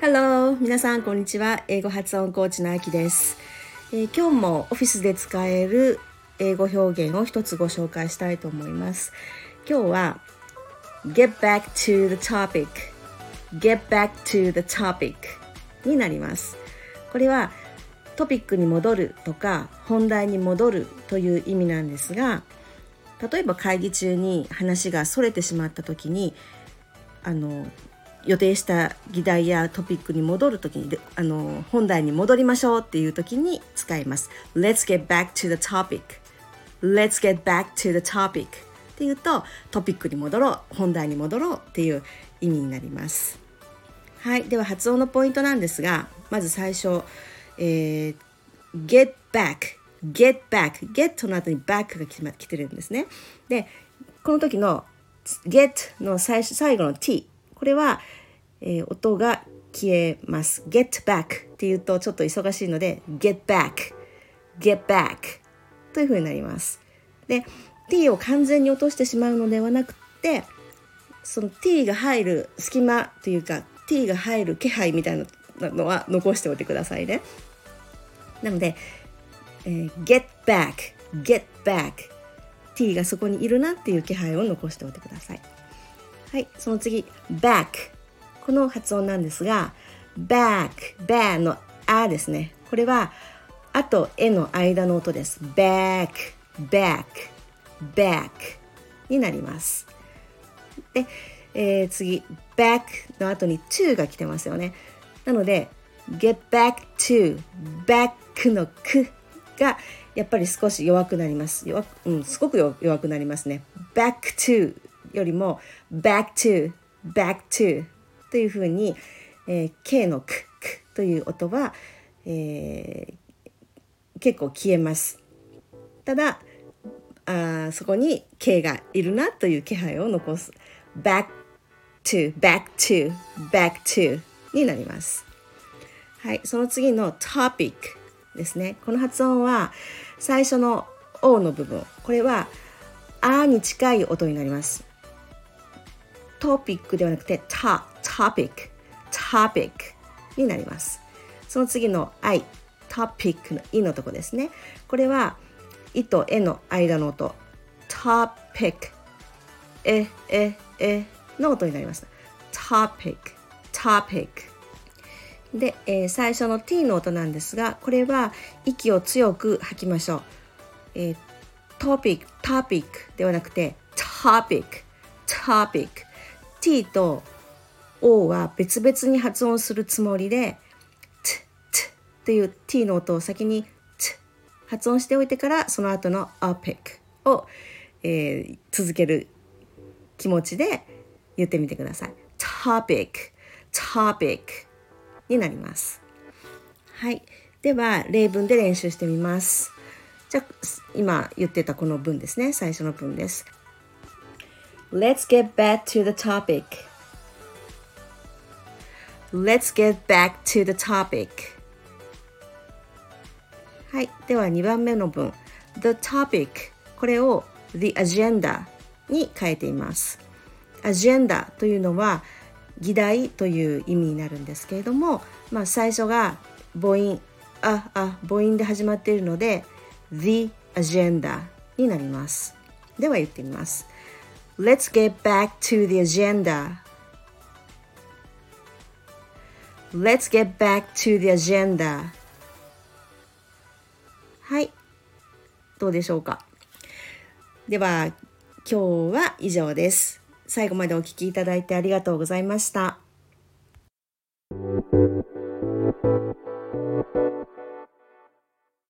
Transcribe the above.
Hello! 皆さん、こんにちは。英語発音コーチのあきです、えー、今日もオフィスで使える英語表現を一つご紹介したいと思います。今日は Get back to the topic Get back to the topic になります。これはトピックに戻るとか本題に戻るという意味なんですが例えば会議中に話がそれてしまった時にあの予定した議題やトピックに戻る時にあの本題に戻りましょうっていう時に使います。Let's get back to the topic. Let's get back to the topic. っていうとトピックに戻ろう本題に戻ろうっていう意味になります。はい、では発音のポイントなんですがまず最初、えー、get back get back get の後に back が来てるんですね。でこの時の get の最最後の t これは、えー、音が消えます。get back っていうとちょっと忙しいので get back get back というふうになります。で t を完全に落としてしまうのではなくてその t が入る隙間というか t が入る気配みたいなのは残しておいてくださいね。なので、えー、get back get back t がそこにいるなっていう気配を残しておいてください。はい、その次 back この発音なんですが back back のあですね。これはあとえの間の音です。back back back になります。で、えー、次 back の後に to が来てますよね。なので get back to back のくがやっぱり少し弱くなります。弱うん、すごく弱くなりますね。back to よりも back to back to というふうに、えー、K のくくという音は、えー、結構消えます。ただあそこに K がいるなという気配を残す。back to back to back to になります。はい、その次の topic ですね。この発音は最初の O の部分。これはあに近い音になります。トピックではなくて ta, topic, topic になります。その次の I, topic のいのとこですね。これは、いとえの間の音。topic, え、え、えの音になります。topic, topic で、えー、最初の t の音なんですがこれは息を強く吐きましょう、えー、トピックトピックではなくてトピックトピック t と o は別々に発音するつもりで t, t という t の音を先に t 発音しておいてからその後の a p i c を、えー、続ける気持ちで言ってみてください。Topic topic になります。はい。では、例文で練習してみます。じゃあ、今言ってたこの文ですね。最初の文です。Let's get back to the topic. Let's get back to the topic. はい。では、2番目の文。The topic. これを the agenda に変えています。agenda というのは議題という意味になるんですけれども、まあ、最初が母音ああ母音で始まっているので The agenda になります。では言ってみます。Let's get back to the agenda. Let's get back to the agenda. はい。どうでしょうか。では今日は以上です。最後までお聴きいただいてありがとうございました。